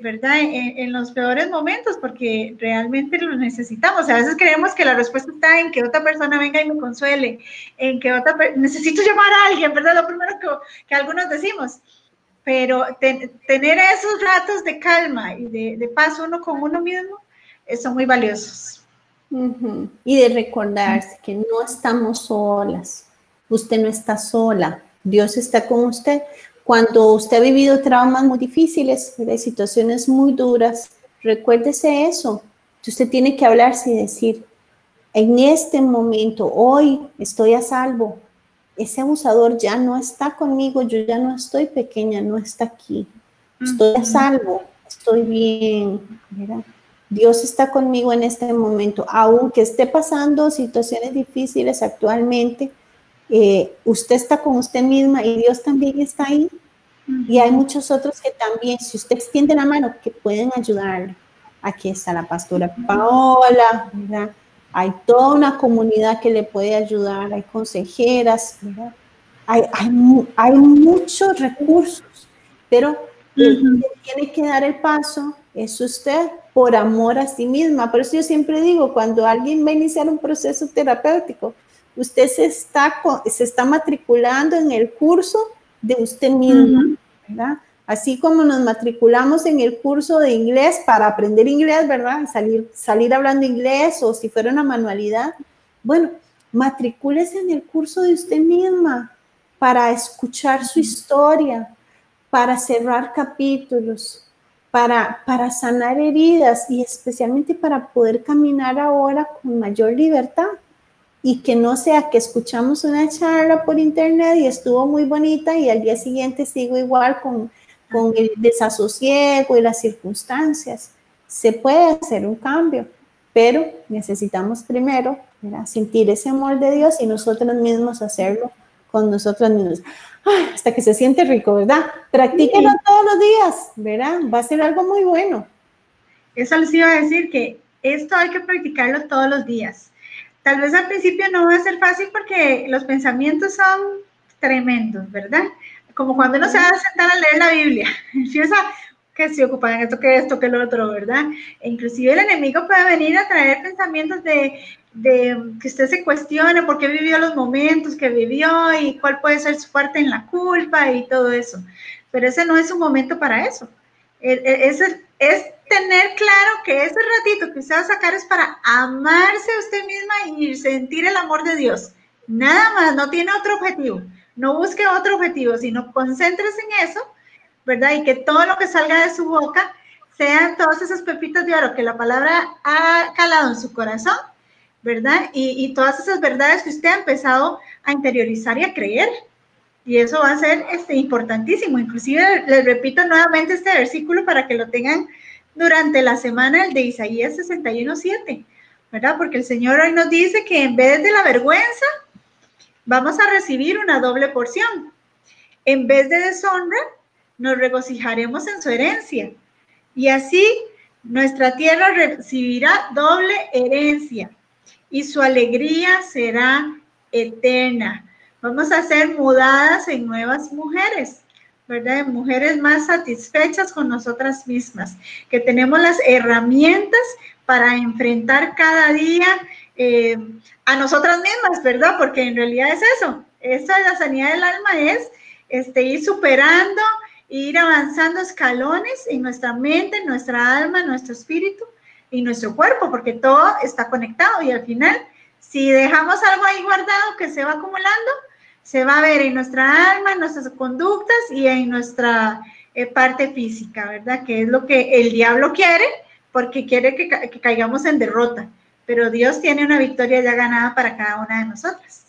¿verdad? En, los peores momentos, porque realmente lo necesitamos. A veces creemos que la respuesta está en que otra persona venga y me consuele, en que otra necesito llamar a alguien, ¿verdad? Lo primero que, que algunos decimos. Pero tener esos ratos de calma y de, de, paz uno con uno mismo eh, son muy valiosos. Y de recordarse que no estamos solas, usted no está sola, Dios está con usted. Cuando usted ha vivido traumas muy difíciles, de situaciones muy duras, recuérdese eso. Usted tiene que hablarse y decir, en este momento, hoy estoy a salvo. Ese abusador ya no está conmigo, yo ya no estoy pequeña, no está aquí. Estoy a salvo, estoy bien. Dios está conmigo en este momento, aunque esté pasando situaciones difíciles actualmente, eh, usted está con usted misma y Dios también está ahí. Y hay muchos otros que también, si usted extiende la mano, que pueden ayudar. Aquí está la pastora Paola, ¿verdad? Hay toda una comunidad que le puede ayudar, hay consejeras, ¿verdad? Hay, hay, muchos recursos, pero tiene que dar el paso es usted por amor a sí misma. Por eso yo siempre digo, cuando alguien va a iniciar un proceso terapéutico, usted se está, se está matriculando en el curso de usted mismo, ¿verdad? Así como nos matriculamos en el curso de inglés para aprender inglés, ¿verdad? Salir, salir hablando inglés o si fuera una manualidad. Bueno, matricúlese en el curso de usted misma para escuchar su historia, para cerrar capítulos, para, para sanar heridas y especialmente para poder caminar ahora con mayor libertad y que no sea que escuchamos una charla por internet y estuvo muy bonita y al día siguiente sigo igual con, con el desasosiego y las circunstancias. Se puede hacer un cambio, pero necesitamos primero sentir ese amor de Dios y nosotros mismos hacerlo con nosotros mismos. hasta que se siente rico, ¿verdad? Practíquelo todos los días, ¿verdad? Va a ser algo muy bueno. Eso les iba a decir que esto hay que practicarlo todos los días. Tal vez al principio no va a ser fácil porque los pensamientos son tremendos, ¿verdad? Como cuando uno se va a sentar a leer la Biblia, empieza que se ocupan en esto, que esto, que lo otro, ¿verdad? E inclusive el enemigo puede venir a traer pensamientos de, que usted se cuestione por qué vivió los momentos que vivió y cuál puede ser su parte en la culpa y todo eso. Pero ese no es un momento para eso. E, e, es, tener claro que ese ratito que usted va a sacar es para amarse a usted misma y sentir el amor de Dios. Nada más, no tiene otro objetivo. No busque otro objetivo, sino concéntrese en eso, ¿verdad? Y que todo lo que salga de su boca sean todas esas pepitas de oro que la palabra ha calado en su corazón, ¿verdad? Y, y todas esas verdades que usted ha empezado a interiorizar y a creer. Y eso va a ser este, importantísimo. Inclusive les repito nuevamente este versículo para que lo tengan durante la semana, el de Isaías 61.7, ¿verdad? Porque el Señor hoy nos dice que en vez de la vergüenza, vamos a recibir una doble porción. En vez de deshonra, nos regocijaremos en su herencia. Y así nuestra tierra recibirá doble herencia y su alegría será eterna. Vamos a ser mudadas en nuevas mujeres, ¿verdad? mujeres más satisfechas con nosotras mismas, que tenemos las herramientas para enfrentar cada día eh, a nosotras mismas, ¿verdad? Porque en realidad es eso. Esa es la sanidad del alma, es este, ir superando, ir avanzando escalones en nuestra mente, en nuestra alma, en nuestro espíritu y nuestro cuerpo, porque todo está conectado y al final, si dejamos algo ahí guardado que se va acumulando, se va a ver en nuestra alma, en nuestras conductas y en nuestra eh, parte física, ¿verdad? Que es lo que el diablo quiere, porque quiere que, que caigamos en derrota, pero Dios tiene una victoria ya ganada para cada una de nosotras.